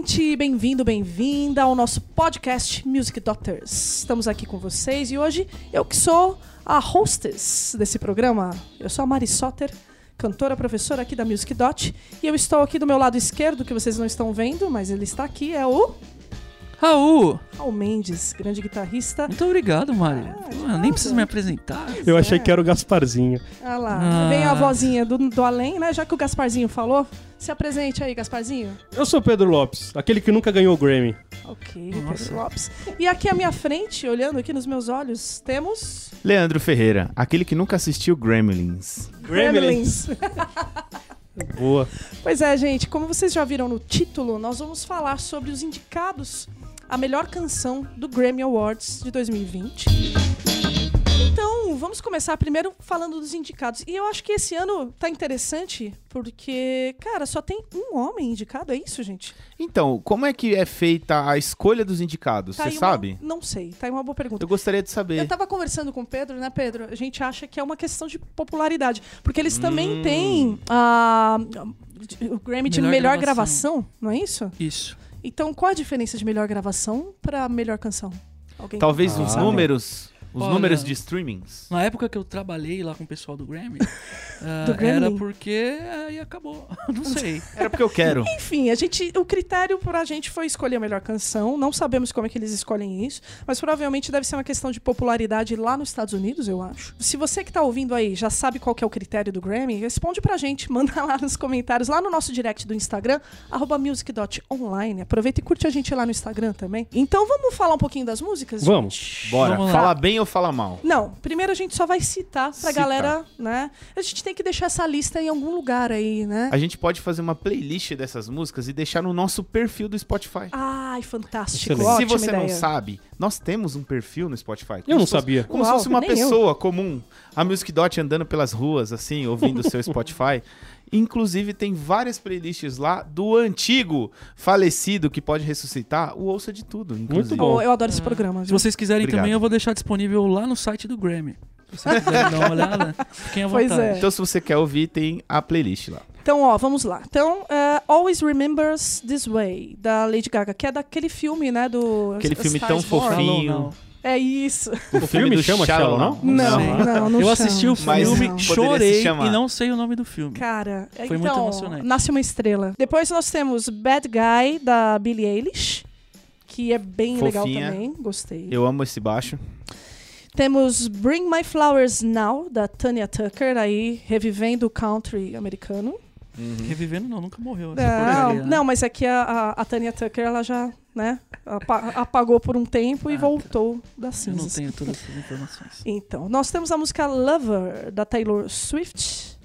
gente! Bem-vindo, bem-vinda ao nosso podcast Music Doctors. Estamos aqui com vocês e hoje eu que sou a hostess desse programa. Eu sou a Mari Soter, cantora, professora aqui da Music Dot. E eu estou aqui do meu lado esquerdo, que vocês não estão vendo, mas ele está aqui, é o Raul! Raul Mendes, grande guitarrista. Muito obrigado, Mari. Ah, Pô, nem preciso me apresentar. Eu achei que era o Gasparzinho. Ah lá, Ah. vem a vozinha do, do além, né? Já que o Gasparzinho falou. Se apresente aí, Gasparzinho. Eu sou Pedro Lopes, aquele que nunca ganhou o Grammy. Ok, Nossa. Pedro Lopes. E aqui à minha frente, olhando aqui nos meus olhos, temos... Leandro Ferreira, aquele que nunca assistiu Gremlins. Gremlins. Boa. Pois é, gente, como vocês já viram no título, nós vamos falar sobre os indicados a melhor canção do Grammy Awards de 2020. Então, vamos começar primeiro falando dos indicados. E eu acho que esse ano tá interessante porque, cara, só tem um homem indicado, é isso, gente? Então, como é que é feita a escolha dos indicados? Tá Você uma- sabe? Não sei, tá aí uma boa pergunta. Eu gostaria de Eu saber. tava conversando com o Pedro, né, Pedro? A gente acha que é uma questão de popularidade. Porque eles também Hum. têm a, o Grammy de melhor, Melhor gravação. não é isso? Isso. Então, qual a diferença de melhor gravação pra melhor canção? Alguém Talvez Ah. os números, os Olha. números de streamings. Na época que eu trabalhei lá com o pessoal do Grammy, Grammy? era porque aí acabou. Não sei. Era porque eu quero. Enfim, a gente, o critério pra gente foi escolher a melhor canção. Não sabemos como é que eles escolhem isso, mas provavelmente deve ser uma questão de popularidade lá nos Estados Unidos, eu acho. Se você que tá ouvindo aí já sabe qual que é o critério do Grammy, responde pra gente, manda lá nos comentários, lá no nosso direct do Instagram, arroba music.online. Aproveita e curte a gente lá no Instagram também. Então vamos falar um pouquinho das músicas? Vamos. gente? Bora. Vamos. Fala bem ou fala mal? Não, primeiro a gente só vai citar pra Cita. galera, né? A gente tem que deixar essa lista em algum lugar aí, né? A gente pode fazer uma playlist dessas músicas e deixar no nosso perfil do Spotify. Ai, fantástico. Excelente. Se Ótima você ideia. não sabe, nós temos um perfil no Spotify. Eu não se fosse- sabia. Como Uau, se fosse uma nem eu. pessoa comum. A Music Dot andando pelas ruas, assim, ouvindo o seu Spotify. Inclusive, tem várias playlists lá do antigo falecido que pode ressuscitar o Ouça de Tudo. Inclusive. bom. Oh, eu adoro esse programa. Se viu? vocês quiserem Obrigado. também, eu vou deixar disponível lá no site do Grammy. Se vocês quiserem dar uma olhada, fiquem à Pois vontade. é. Então, se você quer ouvir, tem a playlist lá. Então, ó, vamos lá. Então, eh, Always Remembers This Way, da Lady Gaga, que é daquele filme, né, do... Aquele filme Star tão Born. fofinho. Shallow Now. É isso. O, filme chama Shallow Now? Não, sei. não, não Eu assisti o filme, Não. chorei e não sei o nome do filme. Cara, Foi muito então, emocionante. Nasce uma Estrela. Depois nós temos Bad Guy, da Billie Eilish, que é bem legal Fofinha. também, gostei. Eu amo esse baixo. Temos Bring My Flowers Now, da Tanya Tucker, aí revivendo o country americano. Revivendo não, nunca morreu. essa Não, né? não, mas aqui a, a, a Tanya Tucker, ela já, né, apa- apagou por um tempo e Ah, tá. voltou das Eu não cinzas. tenho todas essas informações. Então, nós temos a música Lover, da Taylor Swift.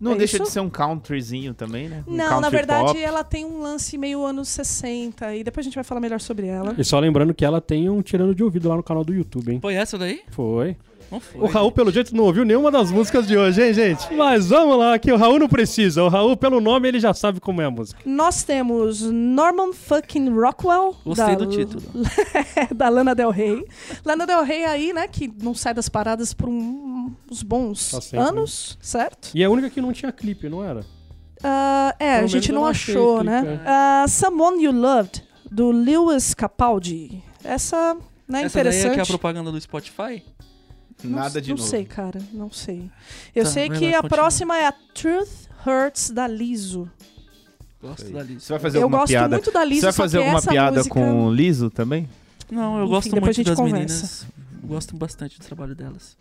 Não É deixa isso? de ser um countryzinho também, né? Um Não, na verdade, pop. ela tem um lance meio anos 60, e depois a gente vai falar melhor sobre ela. E só lembrando que ela tem um tirando de ouvido lá no canal do YouTube, hein? Foi essa daí? Foi. Não foi. O Raul, pelo jeito, não ouviu nenhuma das músicas de hoje, hein, gente? Mas vamos lá, que o Raul não precisa. O Raul, pelo nome, ele já sabe como é a música. Nós temos Norman fucking Rockwell. Gostei da, do título. da Lana Del Rey. Lana Del Rey aí, né, que não sai das paradas por um- uns bons Tá sempre. anos, certo? E é a única que não tinha clipe, não era? Ah, é, Pelo a gente não não achou, clipe, né? é. Ah, Someone You Loved, do Lewis Capaldi. Essa, né, Essa é interessante. que é a propaganda do Spotify? Não- Nada de não novo. sei, cara, não sei. Eu Tá, sei que lá, a continua. próxima é a Truth Hurts, da Liso. Gosto da lista. Você vai fazer Eu alguma gosto piada? muito da Liso, Você vai fazer alguma essa piada música... com o Liso também? Não, eu Enfim, gosto depois a muito gente das conversa. meninas. Gosto bastante do trabalho delas.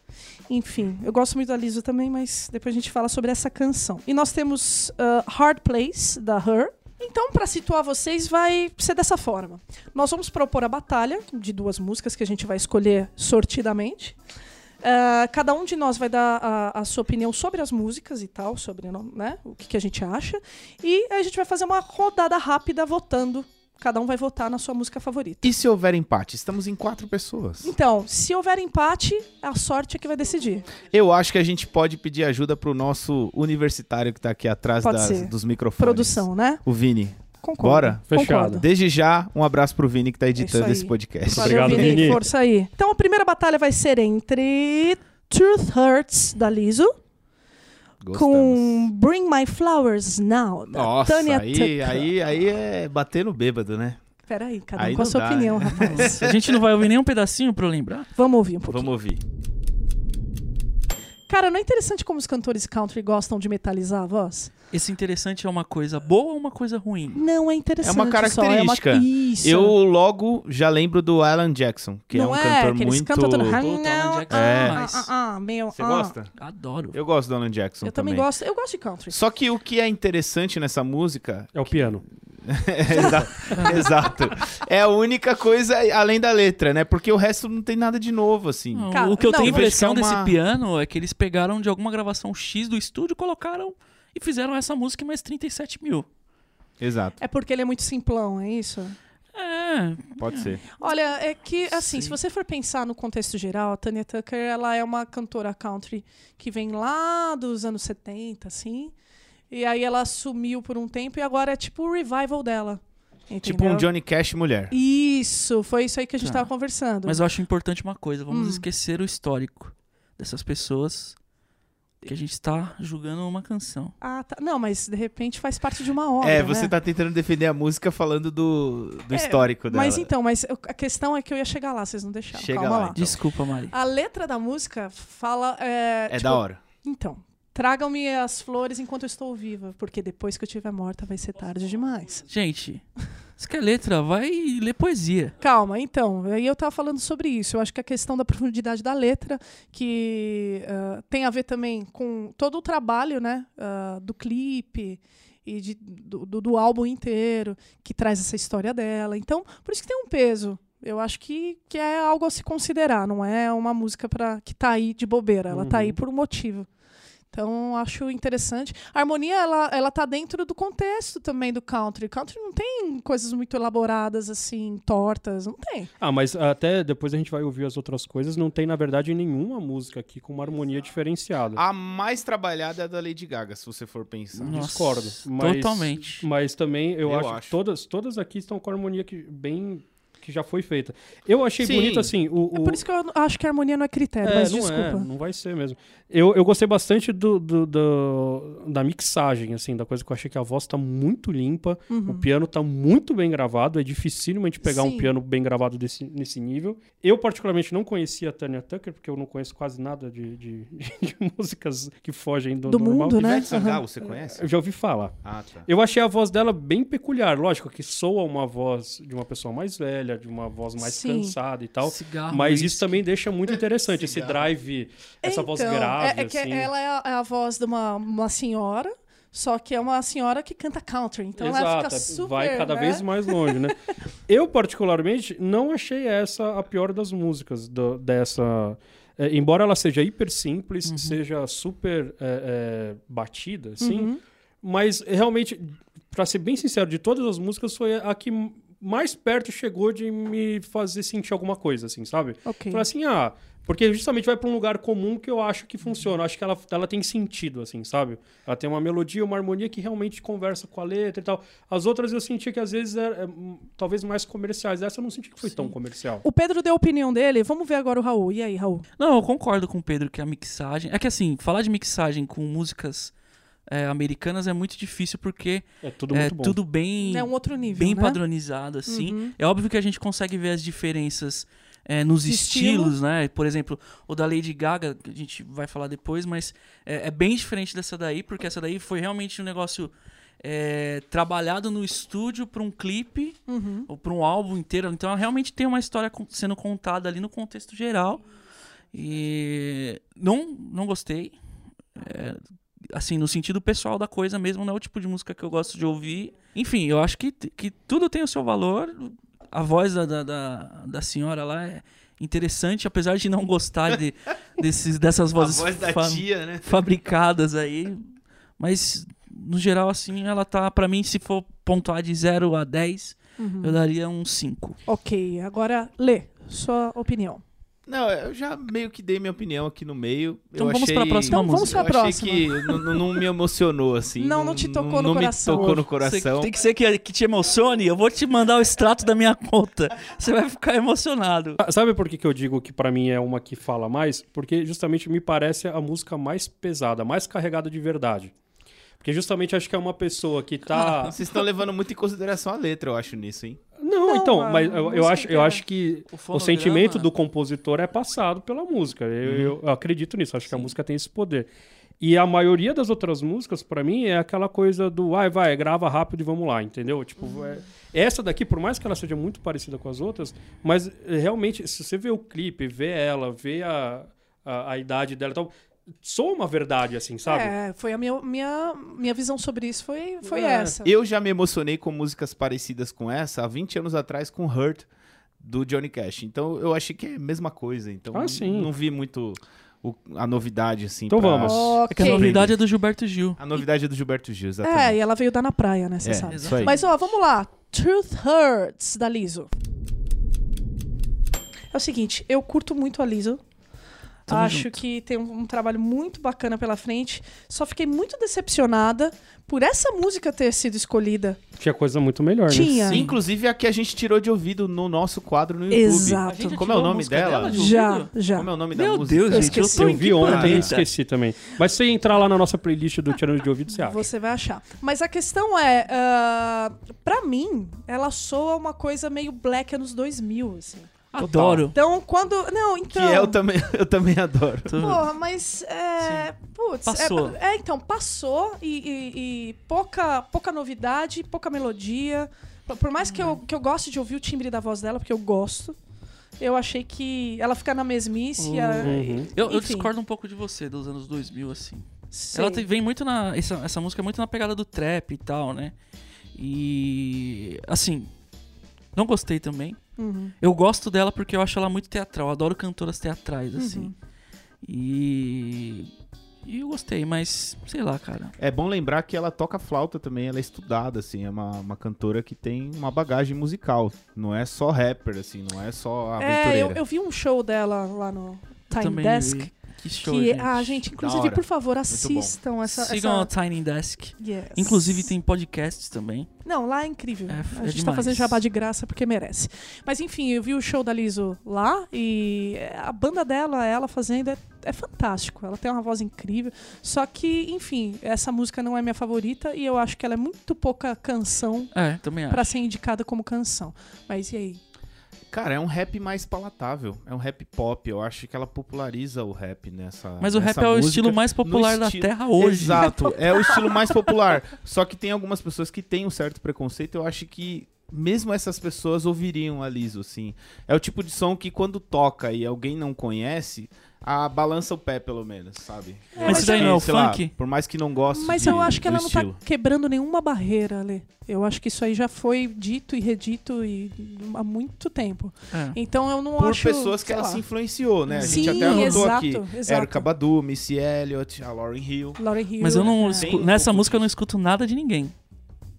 Enfim, eu gosto muito da Liso também, mas depois a gente fala sobre essa canção. E nós temos uh, Hard Place, da Her. Então, pra situar vocês, vai ser dessa forma. Nós vamos propor a batalha de duas músicas que a gente vai escolher sortidamente. Uh, cada um de nós vai dar a, a sua opinião sobre as músicas e tal, sobre né, o que, que a gente acha. E a gente vai fazer uma rodada rápida votando. Cada um vai votar na sua música favorita. E se houver empate? Estamos em quatro pessoas. Então, se houver empate, a sorte é que vai decidir. Eu acho que a gente pode pedir ajuda pro nosso universitário que tá aqui atrás das- dos microfones. Produção, né? O Vini. Concordo. Bora? Fechado. Concordo. Desde já, um abraço pro Vini que tá editando É isso aí. esse podcast. Valeu, Obrigado, Vini. Vini. Força aí. Então a primeira batalha vai ser entre Truth Hurts, da Liso, Gostamos. com Bring My Flowers Now, da Nossa, Tânia aí, Tucker. aí, aí é bater no bêbado, né? Peraí, cada um Aí com a sua dá, opinião, né? rapaz. A gente não vai ouvir nenhum pedacinho pra eu lembrar? Vamos ouvir um pouquinho. Vamos ouvir. Cara, não é interessante como os cantores country gostam de metalizar a voz? Esse interessante é uma coisa boa ou uma coisa ruim? Não, é interessante. É uma só, característica. É uma... Isso. Eu logo já lembro do Alan Jackson, que não é um cantor que eles muito. cantam todo... Puta, Alan Jackson É. demais. Ah, ah, ah, meio... Você ah. gosta? Adoro. Eu gosto do Alan Jackson Eu também gosto. Eu gosto de country. Só que o que é interessante nessa música. É o piano. Exa- Exato. É a única coisa além da letra, né? Porque o resto não tem nada de novo, assim. Não, Cara, o que eu não, tenho impressão é desse uma- piano é que eles pegaram de alguma gravação X do estúdio, colocaram e fizeram essa música em mais 37 mil. Exato. É porque ele é muito simplão, é isso? É, Pode ser. Olha, é que, assim, Sim. se você for pensar no contexto geral, a Tanya Tucker, ela é uma cantora country que vem lá dos anos 70, assim. E aí ela sumiu por um tempo e agora é tipo o revival dela. Tipo um entendeu? Johnny Cash mulher. Isso, foi isso aí que a gente Tá. tava conversando. mas eu acho importante uma coisa, vamos Hum. esquecer o histórico dessas pessoas que a gente está julgando uma canção. Ah, tá. Não, mas de repente faz parte de uma obra. É, você né? tá tentando defender a música falando do, do É, histórico dela. Mas então, mas a questão é que eu ia chegar lá, vocês não deixaram. Chega Calma lá, lá. então. Desculpa, Mari. A letra da música fala. É, É tipo, da hora. Então, tragam-me as flores enquanto eu estou viva, porque depois que eu estiver morta vai ser tarde demais. Gente, isso que é letra, vai ler poesia. Calma, então, aí eu tava falando sobre isso. Eu acho que a questão da profundidade da letra, que ah, tem a ver também com todo o trabalho, né, ah, do clipe e de- do, do- do álbum inteiro, que traz essa história dela. Então, por isso que tem um peso. Eu acho que, que é algo a se considerar, não é uma música para que tá aí de bobeira. Ela tá Uhum. aí por um motivo. Então, acho interessante. A harmonia, ela, ela tá dentro do contexto também do country. Country não tem coisas muito elaboradas, assim, tortas. Não tem. Ah, mas até depois a gente vai ouvir as outras coisas. Não tem, na verdade, nenhuma música aqui com uma harmonia diferenciada. A mais trabalhada é a da Lady Gaga, se você for pensar. Nossa, Discordo. Mas, Totalmente. Mas também eu, Eu acho, acho. que todas, todas aqui estão com a harmonia que, bem que já foi feita. Eu achei Sim. bonito assim. O, É o- por isso que eu acho que a harmonia não é critério, É, mas não desculpa. é, não vai ser mesmo. Eu, eu gostei bastante do, do- do- da mixagem, assim, da coisa que eu achei que a voz tá muito limpa, o piano tá muito bem gravado, é gente pegar um Uhum. Sim. piano bem gravado desse, nesse nível. Eu, particularmente, não conhecia a Tanya Tucker, porque eu não conheço quase nada de, de- de músicas que fogem do, Do normal. mundo, né? Sangalo, você conhece? Eu já ouvi falar. Ah, tá. Eu achei a voz dela bem peculiar, lógico que soa uma voz de uma pessoa mais velha, de uma voz mais Sim. cansada e tal. Cigarro, Mas isso também deixa muito interessante, esse drive, essa voz Então, grave, é, é que assim. ela é a, é a voz de uma, uma senhora, só que é uma senhora que canta country. Então ela fica Exato, super. vai cada né? vez mais longe, né? Eu, particularmente, não achei essa a pior das músicas do- dessa. é, embora ela seja hiper simples, seja super é, é, batida, assim, Uhum. mas realmente, pra ser bem sincero, de todas as músicas, foi a que mais perto chegou de me fazer sentir alguma coisa, assim, sabe? Ok. Falar assim, ah, porque justamente vai pra um lugar comum que eu acho que funciona. Eu acho que ela, ela tem sentido, assim, sabe? Ela tem uma melodia, uma harmonia que realmente conversa com a letra e tal. As outras eu senti que às vezes é, é, hum, talvez mais comerciais. Essa eu não senti que foi tão comercial. O Pedro deu a opinião dele. Vamos ver agora o Raul. E aí, Raul? Não, eu concordo com o Pedro que a mixagem. É que assim, falar de mixagem com músicas é, americanas é muito difícil porque É tudo é tudo bem, É um outro nível. bem né? padronizado, assim. Uhum. É óbvio que a gente consegue ver as diferenças é, nos estilos, né? Por exemplo, o da Lady Gaga, que a gente vai falar depois, mas é, é bem diferente dessa daí, porque essa daí foi realmente um negócio é, trabalhado no estúdio para um clipe Uhum. ou para um álbum inteiro. Então ela realmente tem uma história sendo contada ali no contexto geral. E não, não gostei. Assim, no sentido pessoal da coisa mesmo, não é o tipo de música que eu gosto de ouvir. Enfim, eu acho que, que tudo tem o seu valor. A voz da, da, da, da senhora lá é interessante, apesar de não gostar de, desses, dessas vozes voz fa- tia, né? fabricadas aí. Mas, no geral, assim, ela tá, pra mim, se for pontuar de 0 a 10, Uhum. eu daria um 5. Ok, agora Lê, sua opinião. Não, eu já meio que dei minha opinião aqui no meio. Então eu vamos achei... pra próxima Então vamos música. pra eu achei próxima. que não, não me emocionou, assim. Não, não te tocou no não coração. me tocou no Você- coração. tem que ser que, que te emocione. Eu vou te mandar o extrato da minha conta. Você vai ficar emocionado. Ah, Sabe por que, que eu digo que pra mim é uma que fala mais? Porque justamente me parece a música mais pesada, mais carregada de verdade. Porque justamente acho que é uma pessoa que tá. Vocês estão levando muito em consideração a letra, eu acho, nisso, hein? Não, Não, então, mas eu, eu acho, eu acho que O o sentimento do compositor é passado pela música. Eu, eu acredito nisso, acho que a música tem esse poder. E a maioria das outras músicas, pra mim, é aquela coisa do vai, vai, grava rápido e vamos lá, entendeu? Tipo, é- essa daqui, por mais que ela seja muito parecida com as outras, mas é, realmente, se você vê o clipe, vê ela, vê a, a, a idade dela e tal, soa uma verdade, assim, sabe? É, foi a minha, minha, minha visão sobre isso foi, foi É. essa. Eu já me emocionei com músicas parecidas com essa há 20 anos atrás com Hurt do Johnny Cash. Então eu achei que é a mesma coisa. Então Ah, não- sim. não vi muito o- a novidade assim. Então pra- vamos. É que a novidade é do Gilberto Gil. A novidade é do Gilberto Gil, É, exatamente. e ela veio dar na praia, né? Você É, sabe. isso aí. Mas ó, vamos lá. Truth Hurts, da Liso. É o seguinte, eu curto muito a Liso. Tamo Acho junto. que tem um, um trabalho muito bacana pela frente. Só fiquei muito decepcionada por essa música ter sido escolhida. Tinha coisa muito melhor, né? Tinha. Sim, inclusive a que a gente tirou de ouvido no nosso quadro no YouTube. Exato. Como é o nome dela? Já, já. Como é o nome Meu da música? Deus, Eu gente, eu Eu em vi ontem e esqueci também. Mas se você entrar lá na nossa playlist do Tirando de Ouvido, você acha. Você vai achar. Mas a questão é, ah, pra mim, ela soa uma coisa meio black anos 2000, assim. Adoro. Então, quando... Não, Que então... eu também, eu também adoro. Porra, mas é. Putz, Passou. É, é, então, passou e, e- e pouca, pouca novidade, pouca melodia. Por- mais que eu, que eu goste de ouvir o timbre da voz dela, porque eu gosto, eu achei que ela fica na mesmice. a- Uhum. Eu, eu discordo um pouco de você, dos anos 2000, assim. sei. Ela tem- vem muito na. Essa, essa música é muito na pegada do trap e tal, né? E. Assim. Não gostei também. Uhum. Eu gosto dela porque eu acho ela muito teatral. Eu adoro cantoras teatrais, assim. Uhum. E. E eu gostei, mas sei lá, cara. É bom lembrar que ela toca flauta também, ela é estudada, assim, é uma, uma cantora que tem uma bagagem musical. Não é só rapper, assim, não é só aventureira. É, eu, eu vi um show dela lá no Time Desk. vi. Que show, que, gente. ah, gente, inclusive, por favor, assistam essa. Sigam essa... o Tiny Desk. Yes. Inclusive tem podcasts também. Não, lá é incrível. É, a é gente tá demais. fazendo jabá de graça porque merece. Mas enfim, eu vi o show da Liso lá e a banda dela, ela fazendo, é, é fantástico. Ela tem uma voz incrível. Só que, enfim, essa música não é minha favorita e eu acho que ela é muito pouca canção É, pra ser indicada como canção. Mas e aí? Cara, é um rap mais palatável, é um rap pop. Eu acho que ela populariza o rap nessa. Mas o rap nessa é o estilo mais popular da estilo- Terra hoje. Exato, é o estilo mais popular. Só que tem algumas pessoas que têm um certo preconceito. Eu acho que mesmo essas pessoas ouviriam a Liso, assim. É o tipo de som que quando toca e alguém não conhece, a balança o pé, pelo menos, sabe? É, Mas isso daí não é o Sei lá, funk? por mais que não goste Mas de- eu acho que ela não estilo. tá quebrando nenhuma barreira, Lê. Eu acho que isso aí já foi dito e redito e, há muito tempo. É. Então eu não Por acho. pessoas que ela lá. se influenciou, né? A Sim, gente até anotou exato, aqui. exato. Erika Badu, Missy Elliott, a Lauryn Hill. Lauryn Hill. Mas eu não é. escu- um nessa música eu não escuto nada de ninguém.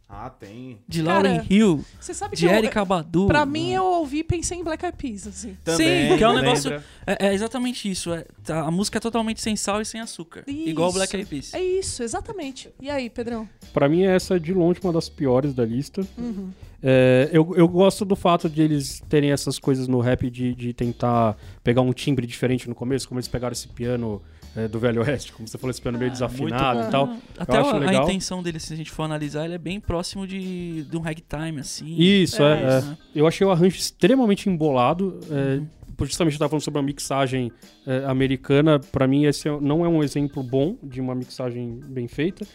Ah, tem. De Cara, Lauryn Hill, Você sabe que de eu, Erika Badu. Pra mim, eu ouvi e pensei em Black Eyed Peas, assim. Também, porque é um negócio- É, é exatamente isso. é- tá- a música é totalmente sem sal e sem açúcar. Igual o Isso. Black Eyed Peas. É isso, exatamente. E aí, Pedrão? Pra mim, essa é de longe uma das piores da lista. Uhum. É, eu, eu gosto do fato de eles terem essas coisas no rap de, de tentar pegar um timbre diferente no começo, como eles pegaram esse piano é, do Velho Oeste, como você falou, esse piano meio desafinado bom. e tal. Ah, Até a, a intenção dele, se a gente for analisar, ele é bem próximo de, de um ragtime, assim. Isso, É, é. é. isso, né? Eu achei o arranjo extremamente embolado. É, por justamente eu tava falando sobre a mixagem é, americana. Pra mim, esse é- não é um exemplo bom de uma mixagem bem feita.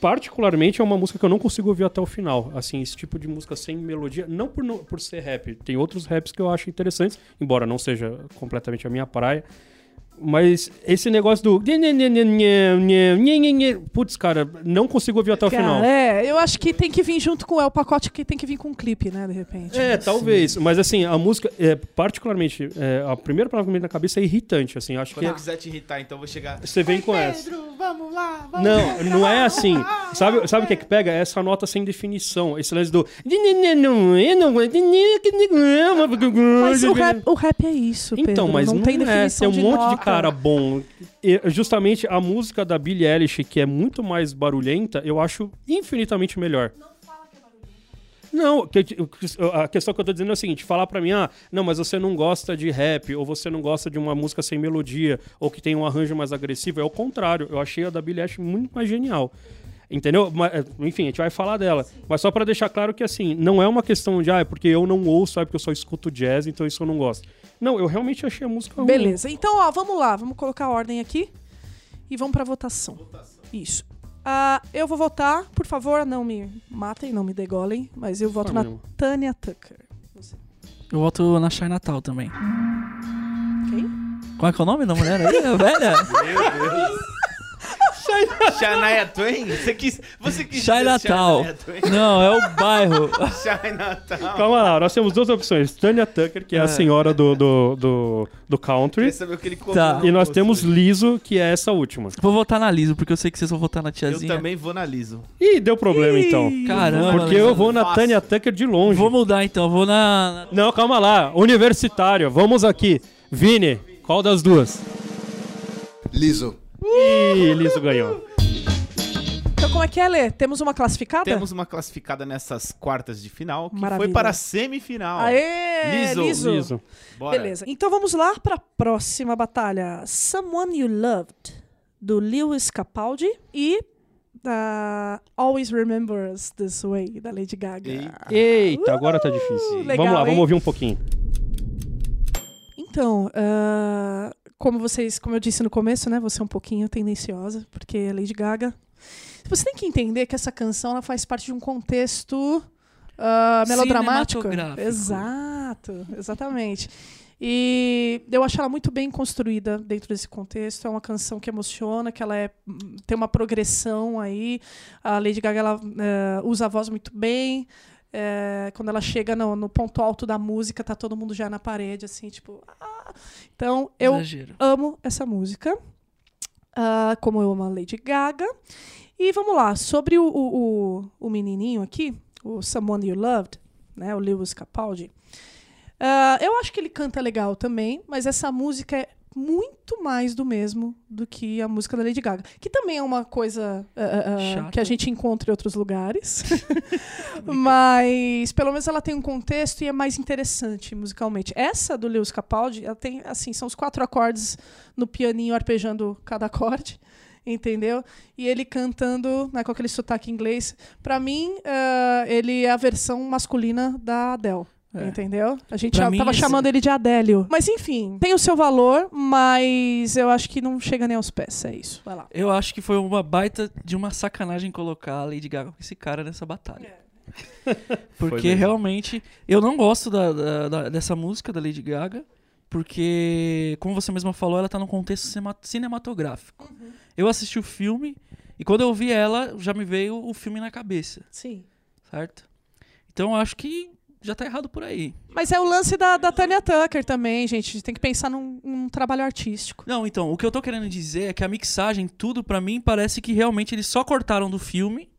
Particularmente, é uma música que eu não consigo ouvir até o final. Assim, esse tipo de música sem melodia, não por, não- por ser rap. Tem outros raps que eu acho interessantes, embora não seja completamente a minha praia. Mas esse negócio do. Putz, cara, não consigo ouvir até o final. Cara, é, eu acho que tem que vir junto com. É o pacote que tem que vir com um clipe, né, de repente. É, talvez. Mas assim, a música, é, particularmente, é, a primeira palavra que me vem na cabeça é irritante. Assim, acho Quando que eu quiser te irritar, então eu vou chegar. você vem com essa. Pedro, vamos lá, vamos Não, não é assim. Sabe, sabe o que é que pega? É essa nota sem definição. Esse lance do. Mas o rap, o rap é isso, Pedro. Então, mas não, não, tem é. definição Tem um monte de nota. Cara bom. E, justamente a música da Billie Eilish, que é muito mais barulhenta, eu acho infinitamente melhor. Não, que- que- a questão que eu tô dizendo é o seguinte: falar pra mim, ah, não, mas você não gosta de rap, ou você não gosta de uma música sem melodia, ou que tem um arranjo mais agressivo, é o contrário. Eu achei a da Billie Eilish muito mais genial. Entendeu? Mas, é, enfim, a gente vai falar dela. Mas só pra deixar claro que, assim, não é uma questão de, ah, é porque eu não ouço, é porque eu só escuto jazz, então isso eu não gosto. Não, eu realmente achei a música ruim. Beleza. Então, ó, vamos lá. Vamos colocar a ordem aqui. E vamos pra votação. Isso. Ah, eu vou votar, por favor, não me matem, não me degolem, mas eu voto na. Tânia Tucker. Eu voto na Shai Natal também. Quem? Qual é que é o nome da mulher aí, a velha? Shania Twain? Você quis. Você quis. Twain? Não, é o bairro. Natal. Calma lá, nós temos duas opções. Tanya Tucker, que é, a senhora do, do, do, do country. Saber o que ele comeu Tá. E nós temos. Liso, que é essa última. Vou votar na Liso, porque eu sei que vocês vão votar na Eu tiazinha. também vou na Liso. Ih, deu problema então. Caramba, Porque eu vou na Fácil. Tanya Tucker de longe. Vou mudar então, vou na. Não, calma lá. Universitário, vamos aqui. Vini, qual das duas? Liso. Ih, Liso ganhou. Então, como é que é, Lê? Temos uma classificada? Temos uma classificada nessas quartas de final que Maravilha. foi para a semifinal. Aê! Liso. Liso. Liso. Bora. Beleza. Então vamos lá para a próxima batalha. Someone You Loved, do Lewis Capaldi e da Always Remember Us This Way, da Lady Gaga. Eita. Eita, agora tá difícil. legal, vamos lá, hein? vamos ouvir um pouquinho. Então, ah, como vocês, como eu disse no começo, né, você é um pouquinho tendenciosa, porque é Lady Gaga. Você tem que entender que essa canção ela faz parte de um contexto ah, melodramático. Exato, exatamente. E eu acho ela muito bem construída dentro desse contexto. É uma canção que emociona, que ela é, tem uma progressão aí. A Lady Gaga ela, eh, usa a voz muito bem. É, quando ela chega no, no ponto alto da música, tá todo mundo já na parede, assim, tipo. ah. Então, eu Exagero. amo essa música. ah, como eu amo a Lady Gaga. E vamos lá, sobre o, o, o, menininho aqui, o Someone You Loved, né, o Lewis Capaldi. ah, eu acho que ele canta legal também, mas essa música é muito mais do mesmo do que a música da Lady Gaga. Que também é uma coisa ah, Chata. que a gente encontra em outros lugares. mas pelo menos ela tem um contexto e é mais interessante musicalmente. Essa do Lewis Capaldi, ela tem assim, são os quatro acordes no pianinho arpejando cada acorde. Entendeu? E ele cantando né, com aquele sotaque inglês. Pra mim, ah, ele é a versão masculina da Adele. É. Entendeu? A gente Pra mim, tava esse- chamando ele de Adélio. Mas enfim, tem o seu valor, mas eu acho que não chega nem aos pés. É isso. Vai lá. Eu acho que foi uma baita de uma sacanagem colocar a Lady Gaga com esse cara nessa batalha. Porque mesmo. realmente eu não gosto da, da- da- dessa música da Lady Gaga, porque, como você mesma falou, ela tá num contexto cinematográfico. Eu assisti o filme e quando eu vi ela, já me veio o filme na cabeça, Sim. certo? Então eu acho que já tá errado por aí. Mas é o lance da, da Tanya Tucker também, gente. Tem que pensar num, num trabalho artístico. Não, então, o que eu tô querendo dizer é que a mixagem, tudo pra mim, parece que realmente eles só cortaram do filme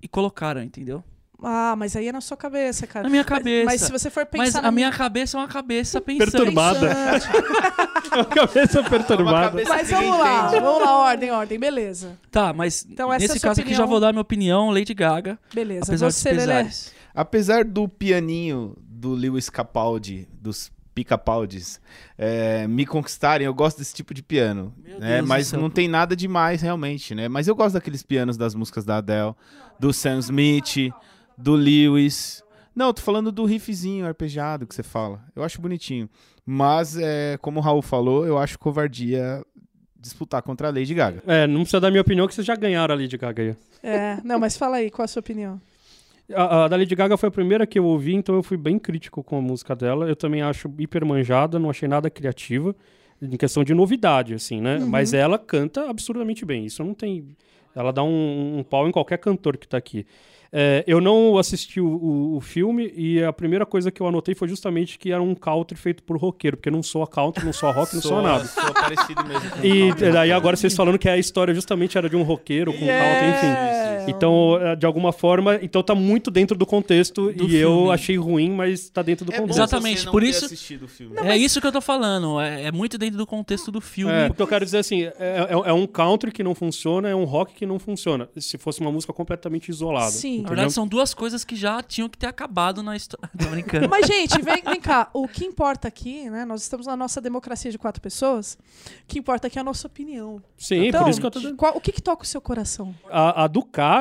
e colocaram, entendeu? Ah, mas aí é na sua cabeça, cara. Na minha Mas- cabeça. Mas, se você for pensar Mas na a minha cabeça é uma cabeça pensante. Perturbada. Pensante. Cabeça perturbada. cabeça- Mas vamos lá, entende. vamos lá, ordem, ordem, beleza. Tá, mas Então é nesse caso aqui opinião. já vou dar minha opinião, Lady Gaga, Beleza. apesar você, dos pesares. Apesar do pianinho do Lewis Capaldi, dos pica-paldes, é, me conquistarem, eu gosto desse tipo de piano. Meu né? Deus do Mas não tem nada demais realmente, né? Mas eu gosto daqueles pianos das músicas da Adele, do Sam Smith, do Lewis. Não, tô falando do riffzinho arpejado que você fala. Eu acho bonitinho. Mas, é, como o Raul falou, eu acho covardia disputar contra a Lady Gaga. É, não precisa dar minha opinião, que vocês já ganharam a Lady Gaga aí. É, não, mas fala aí, qual a sua opinião? A, a da Lady Gaga foi a primeira que eu ouvi, então eu fui bem crítico com a música dela. Eu também acho hiper manjada, não achei nada criativa. em questão de novidade, assim, né? Uhum. Mas ela canta absurdamente bem. Isso não tem. Ela dá um, um pau em qualquer cantor que tá aqui. É, eu não assisti o, o- o filme e a primeira coisa que eu anotei foi justamente que era um country feito por roqueiro, porque não soa country, não soa rock, não soa nada. Sou parecido mesmo. E daí agora vocês falando que a história justamente era de um roqueiro com country, enfim. É. Então, eh, de alguma forma, então tá muito dentro do contexto Do e eu filme. achei ruim, mas tá dentro do É contexto. Exatamente, não por isso- assistido o filme. é isso que eu tô falando. É, é muito dentro do contexto do filme. É, o que eu quero dizer assim, é, é- é um country que não funciona, é um rock que não funciona. Se fosse uma música completamente isolada. Sim. Na entendeu? verdade, são duas coisas que já tinham que ter acabado na história. Tô brincando. Mas, gente, vem, vem cá. O que importa aqui, né? Nós estamos na nossa democracia de quatro pessoas. O que importa aqui é a nossa opinião. Sim, então, por isso que eu tô qual- o que, que toca o seu coração? A, a do cara,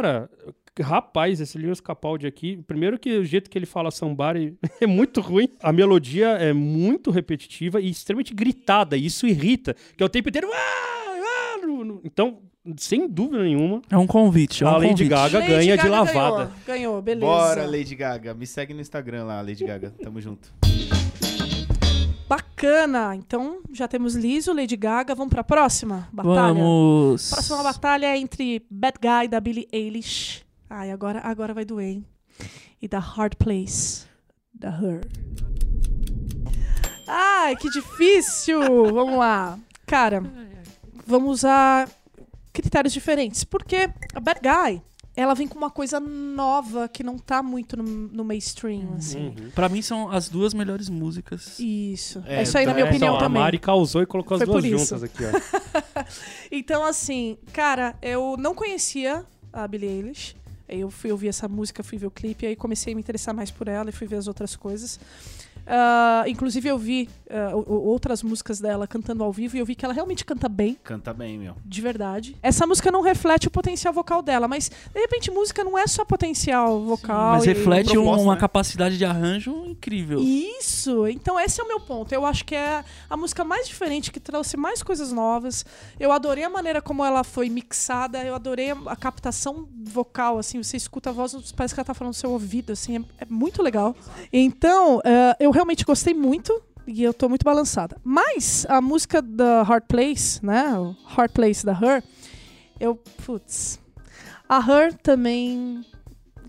rapaz, esse Linus Capaldi aqui, primeiro que o jeito que ele fala somebody é muito ruim. A melodia é muito repetitiva e extremamente gritada, e isso irrita, que é o tempo inteiro. "Ah, ah", Então, sem dúvida nenhuma, É um convite. É um a Lady convite. Gaga Lady ganha de Gaga lavada. Ganhou, ganhou, beleza. Bora, Lady Gaga. Me segue no Instagram lá, Lady Gaga. Tamo junto. Bacana. Então, já temos Liso, Lady Gaga. Vamos pra próxima batalha? Vamos. Próxima batalha é entre Bad Guy, da Billie Eilish. Ai, agora, agora vai doer, hein? E da Hard Place, da Her. Ai, que difícil! Vamos lá. Cara, vamos usar critérios diferentes. Porque a Bad Guy, ela vem com uma coisa nova que não tá muito no, no mainstream, assim. Uhum. Pra mim são as duas melhores músicas. Isso. É, É, isso aí, na então- minha é, opinião então, também. A Mari causou e colocou as Foi duas por isso. juntas aqui, ó. Então, assim, cara, eu não conhecia a Billie Eilish. Aí Eu fui ouvir essa música, fui ver o clipe, aí comecei a me interessar mais por ela e fui ver as outras coisas. Ah, inclusive, eu vi o- outras músicas dela cantando ao vivo e eu vi que ela realmente canta bem, Canta bem, meu. de verdade. Essa música não reflete o potencial vocal dela, mas de repente música não é só potencial vocal. Mas e- reflete proposta, uma né? capacidade de arranjo incrível. Isso! Então esse é o meu ponto. Eu acho que é a música mais diferente, que trouxe mais coisas novas. Eu adorei a maneira como ela foi mixada, eu adorei a, captação vocal, assim, você escuta a voz, parece que ela tá falando no seu ouvido, assim, é, é muito legal. Então, eh, eu realmente gostei muito. E eu tô muito balançada. Mas a música da Hard Place, né? O Hard Place da Her, eu. Putz. A Her também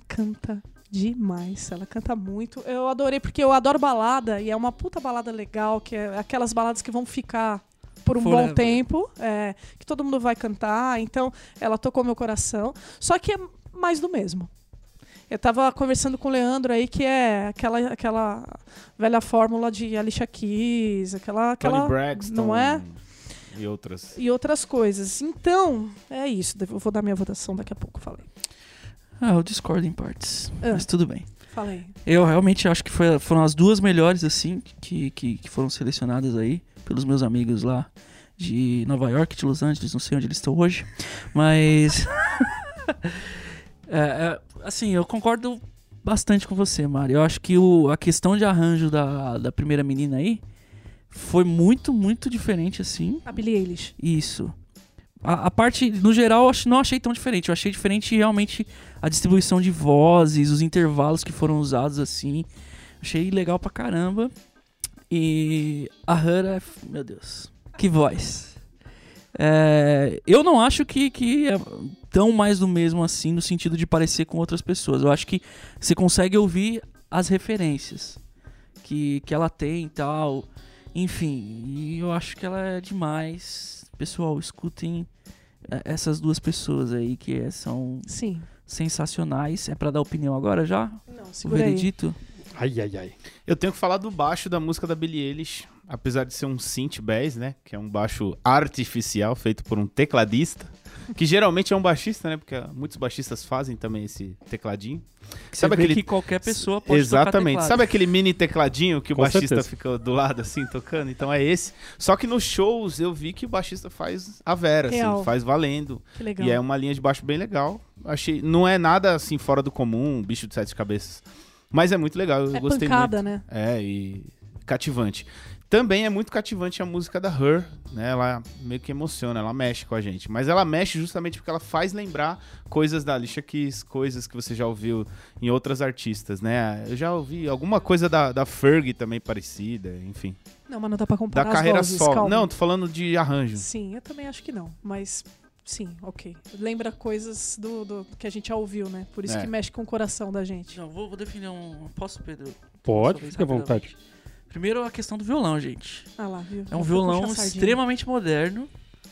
canta demais. Ela canta muito. Eu adorei, porque eu adoro balada, e é uma puta balada legal, que é aquelas baladas que vão ficar por um bom Forever. tempo, é, que todo mundo vai cantar. Então, ela tocou meu coração. Só que é mais do mesmo. Eu tava conversando com o Leandro aí, que é aquela, aquela velha fórmula de Alicia Keys, aquela. aquela Tony Braxton. não é? E outras. E outras coisas. Então, é isso. Eu vou dar minha votação daqui a pouco, falei. Ah, eu discordo em partes. Ah. Mas tudo bem. Falei. Eu realmente acho que foi- foram as duas melhores, assim, que, que, que foram selecionadas aí pelos meus amigos lá de Nova York, de Los Angeles, não sei onde eles estão hoje. Mas. É, é, assim, eu concordo bastante com você, Mari. Eu acho que o, a questão de arranjo da, da primeira menina aí foi muito, muito diferente, assim. A Billie Eilish. Isso. A, a parte, no geral, eu não achei tão diferente. Eu achei diferente realmente a distribuição de vozes, os intervalos que foram usados assim. Achei legal pra caramba. E a Hannah, é meu Deus, que voz. É, eu não acho que, que é tão mais do mesmo assim, no sentido de parecer com outras pessoas. Eu acho que você consegue ouvir as referências que, que ela tem e tal. Enfim, e eu acho que ela é demais. Pessoal, escutem é, essas duas pessoas aí que são Sim. sensacionais. É pra dar opinião agora já? Não, O segura aí. Ai, ai, ai. Eu tenho que falar do baixo da música da Billie Eilish, apesar de ser um synth bass, né? Que é um baixo artificial feito por um tecladista, que geralmente é um baixista, né? Porque muitos baixistas fazem também esse tecladinho. Que Sabe aquele- que qualquer pessoa pode Exatamente. tocar Sabe aquele mini tecladinho que o Com baixista certeza. fica do lado assim tocando? Então é esse. Só que nos shows eu vi que o baixista faz a vera, Real. assim, faz valendo. Que legal. E é uma linha de baixo bem legal. Achei, não é nada assim fora do comum, bicho de sete cabeças. Mas é muito legal, eu é gostei pancada, muito. né? É, e cativante. Também é muito cativante a música da Her, né? Ela meio que emociona, ela mexe com a gente. Mas ela mexe justamente porque ela faz lembrar coisas da Alicia Keys, coisas que você já ouviu em outras artistas, né? Eu já ouvi alguma coisa da, da Fergie também parecida, enfim. Não, mas não dá pra Da comparar carreira as vozes, solo. Não, tô falando de arranjo. Sim, eu também acho que não, mas sim, ok. Lembra coisas do, do- que a gente já ouviu, né? Por isso É. que mexe com o coração da gente. Não, vou, vou definir um. Posso, Pedro? Pode, fique à vontade. Primeiro a questão do violão, gente. Ah lá, viu? É um violão extremamente moderno,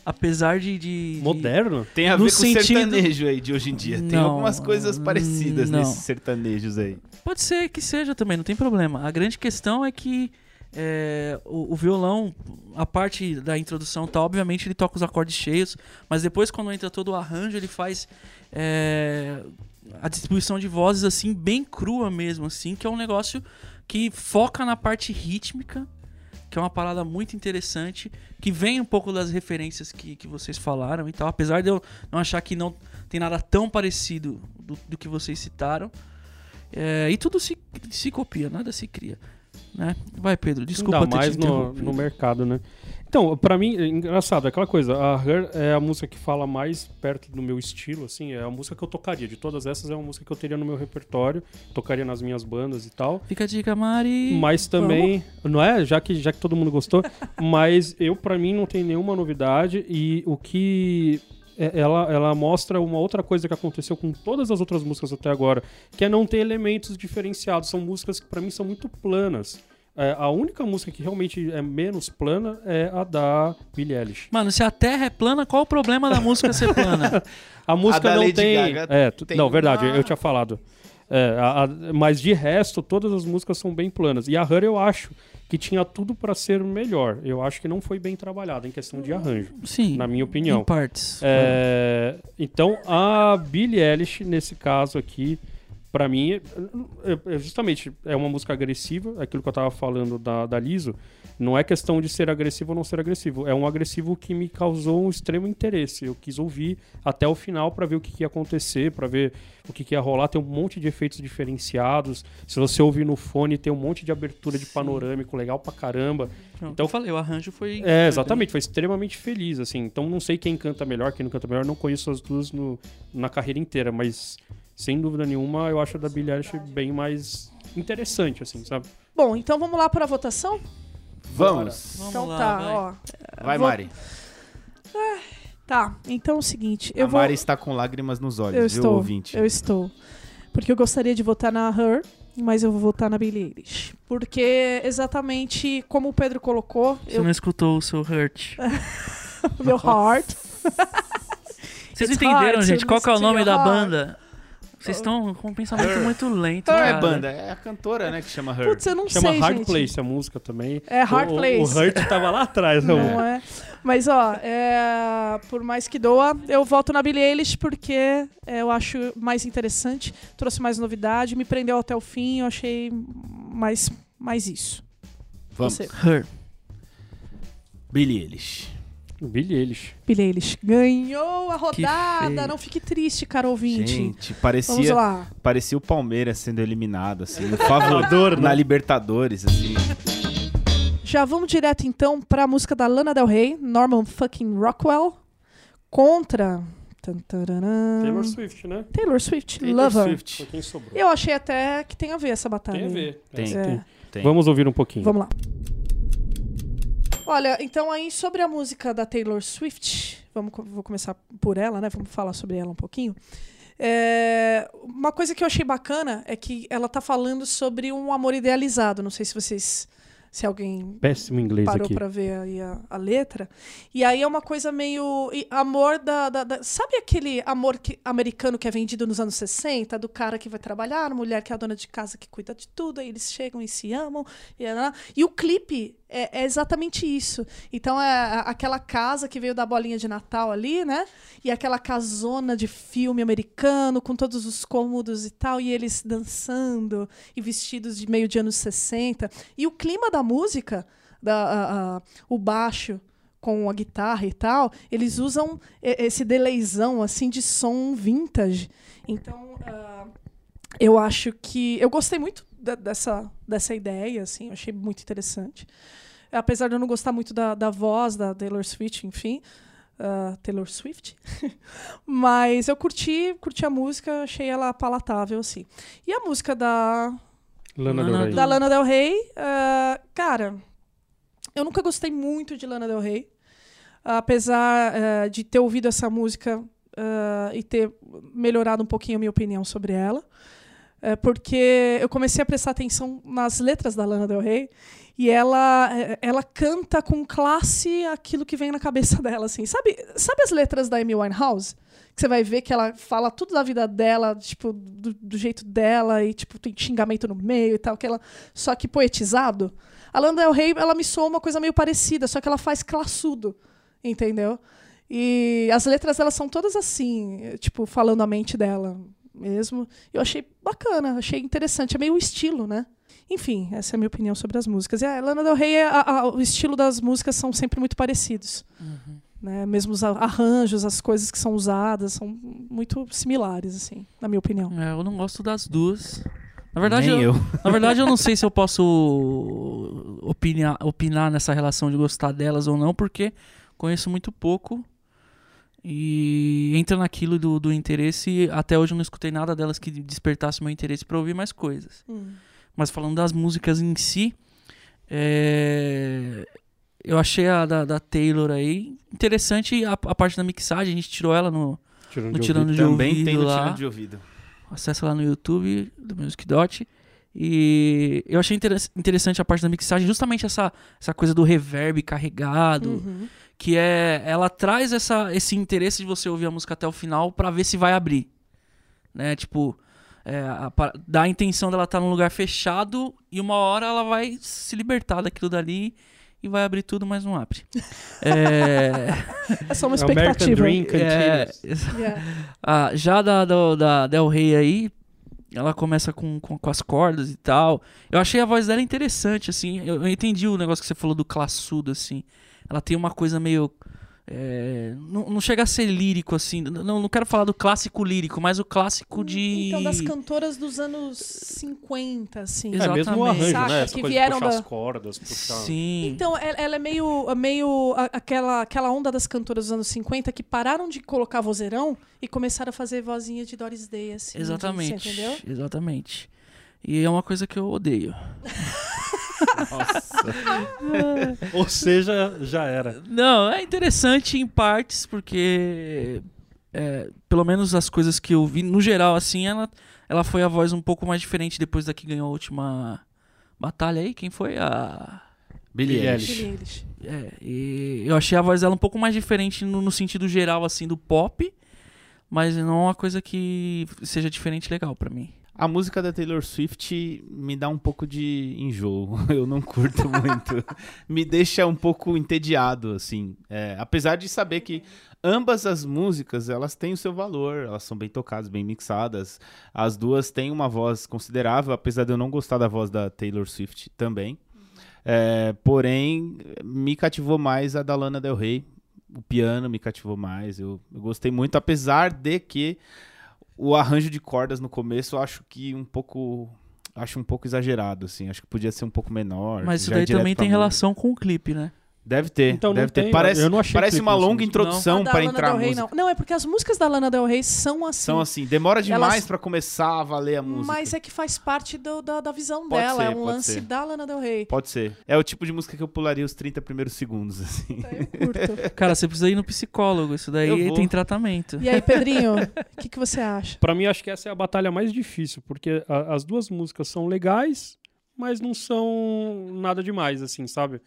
apesar de. de- de- Moderno? Tem a No ver com o sentido- sertanejo aí de hoje em dia. Tem Não, algumas coisas parecidas não. nesses sertanejos aí. Pode ser que seja também, não tem problema. A grande questão é que é, o, o violão, a parte da introdução tá, obviamente ele toca os acordes cheios, mas depois quando entra todo o arranjo, ele faz é, a distribuição de vozes assim, bem crua mesmo, assim, que é um negócio que foca na parte rítmica, que é uma parada muito interessante, que vem um pouco das referências que, que vocês falaram e tal, apesar de eu não achar que não tem nada tão parecido do, do que vocês citaram. É, e tudo se, se copia, nada se cria. Né? Vai, Pedro, desculpa Ainda ter mais no, no mercado, né? Então, pra mim, é engraçado, é aquela coisa, a Her é a música que fala mais perto do meu estilo, assim, é a música que eu tocaria. De todas essas, é uma música que eu teria no meu repertório, tocaria nas minhas bandas e tal. Fica a dica, Mari. Mas também, não é? Já que, já que todo mundo gostou, mas eu, pra mim, não tem nenhuma novidade e o que ela, ela mostra uma outra coisa que aconteceu com todas as outras músicas até agora, que é não ter elementos diferenciados. São músicas que pra mim são muito planas. É, a única música que realmente é menos plana é a da Billie Eilish. Mano, se a Terra é plana, qual o problema da música ser plana? A música da não Lady tem. Gaga é, tu- tem não, verdade, uma- eu tinha falado. É, a- a- mas de resto, todas as músicas são bem planas. E a Her eu acho que tinha tudo pra ser melhor. Eu acho que não foi bem trabalhada em questão de arranjo, Sim. na minha Em opinião. partes. É, então, a Billie Eilish, nesse caso aqui, pra mim, é- é- é justamente é uma música agressiva, aquilo que eu tava falando da, da Liso. Não é questão de ser agressivo ou não ser agressivo. É um agressivo que me causou um extremo interesse. Eu quis ouvir até o final pra ver o que, que ia acontecer, pra ver o que, que ia rolar. Tem um monte de efeitos diferenciados. Se você ouvir no fone, tem um monte de abertura de Sim. panorâmico legal pra caramba. Então, então- eu falei, o arranjo foi. É, exatamente, foi extremamente feliz, assim. Então não sei quem canta melhor, quem não canta melhor, não conheço as duas no- na carreira inteira, mas sem dúvida nenhuma eu acho a da Billie Eilish bem mais interessante, assim, sabe? Bom, então vamos lá pra votação? Vamos. Vamos então lá, tá, vai. ó. Vai, vou- Mari. Tá, então é o seguinte, eu a vou Mari está com lágrimas nos olhos, eu viu, estou, ouvinte? eu estou. Porque eu gostaria de votar na Her, mas eu vou votar na Billie Eilish. Porque exatamente como o Pedro colocou, Você eu, não escutou o seu Hurt. o meu heart. Vocês It's entenderam, hard gente? Qual que é o nome your da heart. banda? Vocês estão com um pensamento muito lento. Não é banda, é a cantora, né, que chama Her. Putz, eu não Chama sei, Hard gente. Place a música também. É Hard o, Place. O Hurt tava lá atrás, né, Não amor? é. Mas, ó, é, por mais que doa, eu voto na Billie Eilish porque é, eu acho mais interessante, trouxe mais novidade, me prendeu até o fim, eu achei mais, mais isso. Vamos. Você. Her. Billie Eilish. Billie Eilish. Eilish ganhou a rodada, não fique triste, caro ouvinte. Gente, Vamos parecia, lá. parecia o Palmeiras sendo eliminado, assim, no favor, na Libertadores, assim. Já vamos direto então pra música da Lana Del Rey, Norman fucking Rockwell, contra Taylor Swift, né? Taylor Swift, Taylor Lover. Swift. Foi quem sobrou. Eu achei até que tem a ver essa batalha. Tem a ver. Tem. É. Tem. Vamos ouvir um pouquinho. Vamos lá. Olha, então aí sobre a música da Taylor Swift, vamos, vou começar por ela, né? Vamos falar sobre ela um pouquinho. É, uma coisa que eu achei bacana é que ela tá falando sobre um amor idealizado. Não sei se vocês. Se alguém Péssimo inglês parou pra ver aí a, a letra. E aí é uma coisa meio. amor da. da- da- sabe aquele amor que- americano que é vendido nos anos 60? Do cara que vai trabalhar, mulher que é a dona de casa que cuida de tudo, aí eles chegam e se amam. E, e o clipe é, é exatamente isso. Então é aquela casa que veio da bolinha de Natal ali, né? E aquela casona de filme americano com todos os cômodos e tal, e eles dançando e vestidos de meio de anos 60. E o clima da música, da, a- a- o baixo com a guitarra e tal, eles usam esse deleizão assim de som vintage. Então, ah, eu acho que eu gostei muito da- dessa, dessa ideia, assim, eu achei muito interessante. Apesar de eu não gostar muito da, da voz da Taylor Swift, enfim. ah, Taylor Swift. Mas eu curti, curti a música, achei ela palatável, assim. E a música da, Lana Del Rey. da Lana Del Rey, ah, cara, eu nunca gostei muito de Lana Del Rey. Apesar ah, de ter ouvido essa música ah, e ter melhorado um pouquinho a minha opinião sobre ela. É porque eu comecei a prestar atenção nas letras da Lana Del Rey e ela, eh, ela canta com classe aquilo que vem na cabeça dela, assim. Sabe, sabe as letras da Amy Winehouse? Que você vai ver que ela fala tudo da vida dela, tipo, do, do jeito dela e, tipo, tem xingamento no meio e tal, que ela, só que poetizado. A Lana Del Rey, ela me soa uma coisa meio parecida, só que ela faz classudo, entendeu? E as letras dela são todas assim, tipo, falando a mente dela mesmo. Eu achei bacana, achei interessante. É meio o estilo, né? Enfim, essa é a minha opinião sobre as músicas. E a Lana Del Rey, a- a- o estilo das músicas são sempre muito parecidos. Né? Mesmo os arranjos, as coisas que são usadas, são muito similares, assim, na minha opinião. É, eu não gosto das duas. Na verdade, Nem eu, eu. na verdade, eu não sei se eu posso opinar, opinar nessa relação de gostar delas ou não, porque conheço muito pouco. E entra naquilo do, do interesse. Até hoje eu não escutei nada delas que despertasse meu interesse pra ouvir mais coisas. Mas falando das músicas em si, é, eu achei a da, da Taylor aí interessante a, a parte da mixagem. A gente tirou ela no, Tirando no de tirando ouvido. de Também ouvido tem no lá. tirando de ouvido. Acessa lá no YouTube do Music Dot. E eu achei interes- interessante a parte da mixagem, justamente essa, essa coisa do reverb carregado, Uhum. Que é ela traz essa, esse interesse de você ouvir a música até o final pra ver se vai abrir, né? Tipo, é, a, dá a intenção dela estar num lugar fechado e uma hora ela vai se libertar daquilo dali e vai abrir tudo, mas não abre. é, É só uma É expectativa. Dream é. Yeah. ah, já da, da, da Del Rey aí, ela começa com, com, com as cordas e tal. Eu achei a voz dela interessante, assim. Eu, eu entendi o negócio que você falou do classudo, assim. Ela tem uma coisa meio. é, não, não chega a ser lírico, assim. Não, não quero falar do clássico lírico, mas o clássico de. Então, das cantoras dos anos 50, assim. É, mesmo o arranjo, Saca, né? Essa que vieram puxar da- as cordas, puxar... Sim. Então, el- ela é meio, meio aquela, aquela onda das cantoras dos anos 50 que pararam de colocar vozeirão e começaram a fazer vozinha de Doris Day, assim. Exatamente. Você entendeu? Exatamente. E é uma coisa que eu odeio. Ou seja, já era. Não, é interessante em partes, porque é, pelo menos as coisas que eu vi, no geral, assim, ela, ela foi a voz um pouco mais diferente depois da que ganhou a última batalha aí. Quem foi? A. Billie Billie Eilish. Billie Eilish. É, e eu achei a voz dela um pouco mais diferente no, no sentido geral, assim, do pop, mas não é uma coisa que seja diferente legal pra mim. A música da Taylor Swift me dá um pouco de enjoo. Eu não curto muito. me deixa um pouco entediado, assim. É, apesar de saber que ambas as músicas, elas têm o seu valor. Elas são bem tocadas, bem mixadas. As duas têm uma voz considerável, apesar de eu não gostar da voz da Taylor Swift também. É, porém, me cativou mais a da Lana Del Rey. O piano me cativou mais. Eu, eu gostei muito, apesar de que o arranjo de cordas no começo eu acho que um pouco acho um pouco exagerado assim acho que podia ser um pouco menor Mas isso já daí também tem música. relação com o clipe, né? Deve ter Então deve ter tem, parece eu não achei parece uma longa música. introdução para entrar Del Rey, música não. Não, é porque as músicas da Lana Del Rey são assim. são assim demora demais Elas- pra começar a valer a música Mas é que faz parte do- da, da visão Pode dela. ser, é um lance ser. da Lana Del Rey. pode ser é o tipo de música que eu pularia os 30 primeiros segundos assim Então, curto. Cara, você precisa ir no psicólogo, isso daí tem tratamento. E aí, Pedrinho, o que, que você acha? Pra mim, acho que essa é a batalha mais difícil, porque a- as duas músicas são legais, mas não são nada demais, assim, sabe?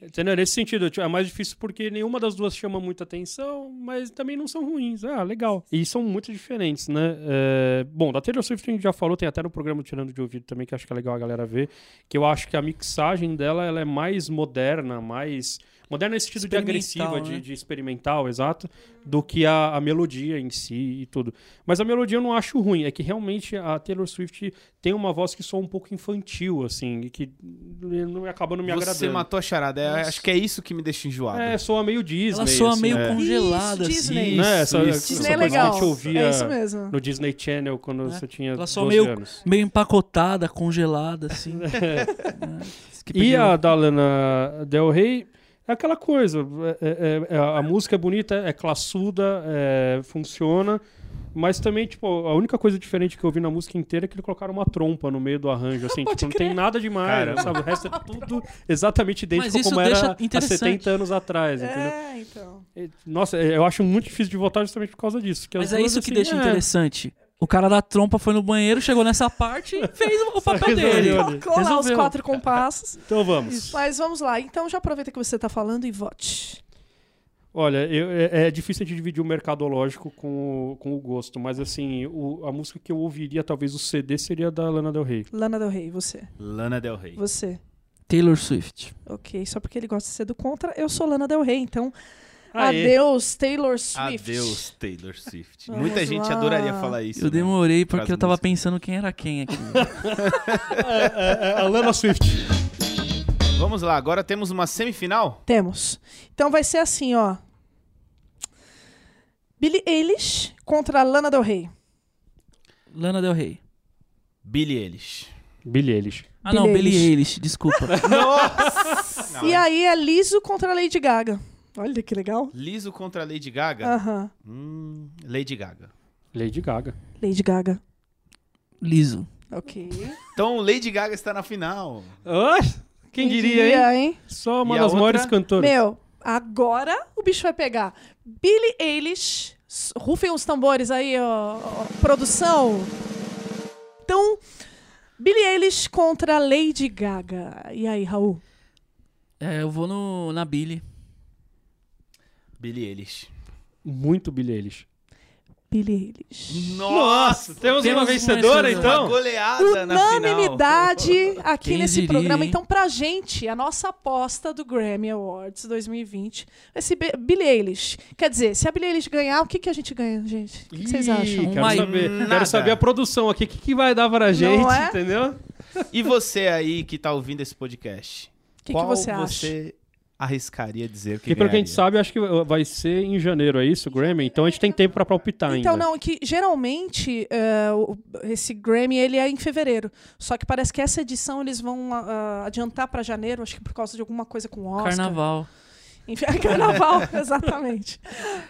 Entendeu? Nesse sentido, tipo, é mais difícil porque nenhuma das duas chama muita atenção, mas também não são ruins. Ah, legal. E são muito diferentes, né? É, Bom, da Taylor Swift a gente já falou, tem até no programa do Tirando de Ouvido também, que acho que é legal a galera ver, que eu acho que a mixagem dela ela é mais moderna, mais Moderna nesse sentido de agressiva, né? de, de experimental, exato, do que a, a melodia em si e tudo. Mas a melodia eu não acho ruim, é que realmente a Taylor Swift tem uma voz que soa um pouco infantil, assim, e que não acaba não me Você agradando. matou a charada. É, acho que é isso que me deixa enjoado. É, soa meio Disney. Ela soa assim, meio é. congelada, Isso, assim. Disney. Né? Essa, Isso. Disney é que legal. a gente ouvia É isso mesmo. no Disney Channel quando É. você tinha Ela soa 12 meio- anos. Meio empacotada, congelada, assim. É. E a da Lana Del Rey é aquela coisa. é- é- é- a música é bonita, é classuda, é, funciona. Mas também, tipo, a única coisa diferente que eu vi na música inteira é que eles colocaram uma trompa no meio do arranjo, assim, tipo, não tem nada demais, Caramba. sabe? O resto é tudo exatamente idêntico como era há interessante. 70 anos atrás, entendeu? É, então. Nossa, eu acho muito difícil de votar justamente por causa disso. que Mas as é duas, isso que assim, deixa é, interessante. O cara da trompa foi no banheiro, chegou nessa parte e fez o papel dele. Colocou lá os quatro compassos. Então vamos. Mas vamos lá. Então já aproveita que você tá falando e vote. Olha, eu- é, é difícil a gente dividir o mercadológico com o, com o gosto, mas assim, o- a música que eu ouviria, talvez o CD, seria da Lana Del Rey. Lana Del Rey, você. Lana Del Rey. Você. Taylor Swift. Ok, só porque ele gosta de ser do contra, eu sou Lana Del Rey, então Aê. adeus Taylor Swift. Adeus, Taylor Swift. Vamos Muita gente lá. adoraria falar isso. Eu né? demorei porque Pras eu tava pensando quem era quem aqui. É, é, é a Lana Swift. Vamos lá, agora temos uma semifinal. Temos. Então vai ser assim, ó. Billie Eilish contra Lana Del Rey. Lana Del Rey. Billie Eilish. Billie Eilish. Ah, não, Billie Billie Eilish, desculpa. Nossa! e aí é liso contra Lady Gaga. Olha que legal. Liso contra Lady Gaga. Aham. Hum, Lady Gaga. Lady Gaga. Lady Gaga. Liso. Ok. Então, Lady Gaga está na final. Ah, quem, diria, hein? hein? Só uma E a das maiores outra? cantoras. Meu, agora o bicho vai pegar. Billie Eilish. s- Rufem os tambores aí, ó, ó, produção. Então, Billie Eilish contra Lady Gaga. E aí, Raul? É, eu vou no, na Billie. Billie Eilish. Muito Billie Eilish. Billie Eilish. Nossa, temos, Temos uma vencedora, então? Uma goleada na final. Unanimidade aqui Quem nesse diria, programa. hein? Então, pra gente, a nossa aposta do Grammy Awards 2020 vai ser Bi- Billie Eilish. Quer dizer, se a Billie Eilish ganhar, o que, que a gente ganha, gente? O que, que vocês Ih, acham? Quero Uma- saber, Nada. quero saber a produção aqui. O que, que vai dar pra gente, é? entendeu? E você aí que tá ouvindo esse podcast? O que, que qual você acha? Arriscaria dizer que Porque pelo que a gente sabe, acho que vai ser em janeiro, é isso, o Grammy? Então a gente tem tempo pra palpitar Então, ainda. não, que geralmente o- esse Grammy ele é em fevereiro. Só que parece que essa edição eles vão ah, adiantar pra janeiro, acho que por causa de alguma coisa com Oscar. Carnaval. Enfim, carnaval, exatamente.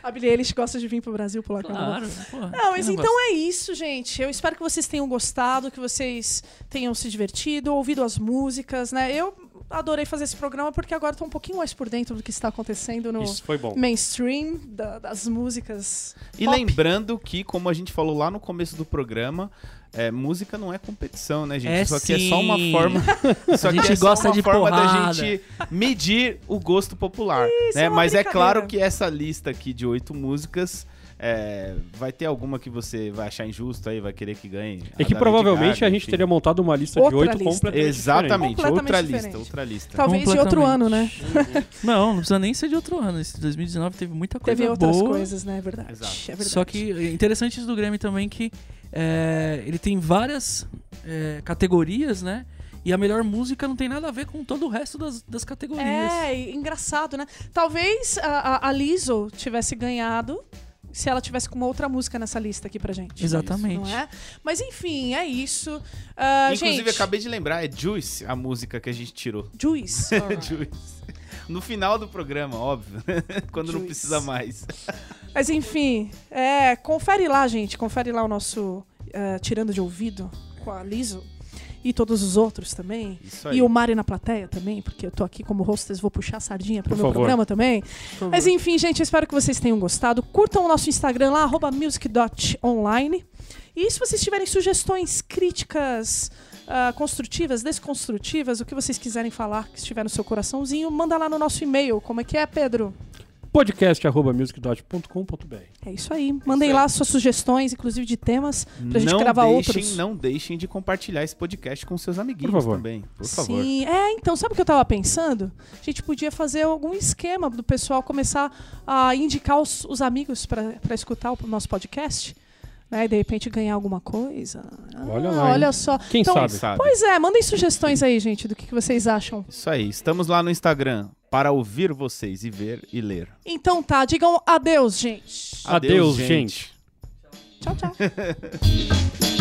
A Billie Eilish gosta de vir pro Brasil pular carnaval. Claro. porra, Não, mas então gosta? é isso, gente. Eu espero que vocês tenham gostado, que vocês tenham se divertido, ouvido as músicas, né? Eu adorei fazer esse programa porque agora estou um pouquinho mais por dentro do que está acontecendo no Isso foi bom. mainstream da- das músicas. E pop. lembrando que, como a gente falou lá no começo do programa, é, música não é competição, né, gente? É Isso aqui é só uma sim. forma. Isso A aqui gente é gosta de forma porrada. da gente medir o gosto popular. Isso, né? é uma Mas é claro que essa lista aqui de oito músicas. É, vai ter alguma que você vai achar injusto aí, vai querer que ganhe. É que provavelmente Gaga, a gente enfim. teria montado uma lista Outra de oito completamente Exatamente, Completamente outra diferente. lista, outra lista. Talvez de outro ano, né? Não, não precisa nem ser de outro ano. Esse 2019 teve muita coisa Teve outras boa. coisas, né? É verdade. Exato. É verdade. Só que é interessante isso do Grammy também que é, ele tem várias é, categorias, né? E a melhor música não tem nada a ver com todo o resto das, das categorias. É, e engraçado, né? Talvez a, a, a Lizzo tivesse ganhado se ela tivesse com uma outra música nessa lista aqui pra gente. Exatamente. Não é? Mas enfim, é isso. Ah, Inclusive, gente, acabei de lembrar, é Juice a música que a gente tirou. Juice. Juice. No final do programa, óbvio. Quando não Juice. precisa mais. Mas enfim, é, confere lá, gente. Confere lá o nosso eh, Tirando de Ouvido com a Lizzo. E todos os outros também. Isso aí. E o Mari na plateia também, porque eu tô aqui como hostess, vou puxar a sardinha pro Por meu favor. programa também. Mas enfim, gente, eu espero que vocês tenham gostado. Curtam o nosso Instagram lá, arroba music.online. E se vocês tiverem sugestões, críticas, ah, construtivas, desconstrutivas, o que vocês quiserem falar, que estiver no seu coraçãozinho, manda lá no nosso e-mail. Como é que é, Pedro? podcast.musicdot.com.br. É isso aí. Mandem lá suas sugestões, inclusive de temas, pra gente não gravar deixem, outros. Não deixem de compartilhar esse podcast com seus amiguinhos Por favor. também. Por favor. Sim, é, então, sabe o que eu tava pensando? A gente podia fazer algum esquema do pessoal começar a indicar os, os amigos pra pra escutar o nosso podcast, né? E de repente ganhar alguma coisa. Ah, Olha lá, hein? Olha só. Quem Então, sabe? Sabe? Pois é, mandem sugestões aí, gente, do que, que vocês acham. Isso aí. Estamos lá no Instagram para ouvir vocês e ver e ler. Então tá, digam adeus, gente. Adeus, gente. Tchau, tchau.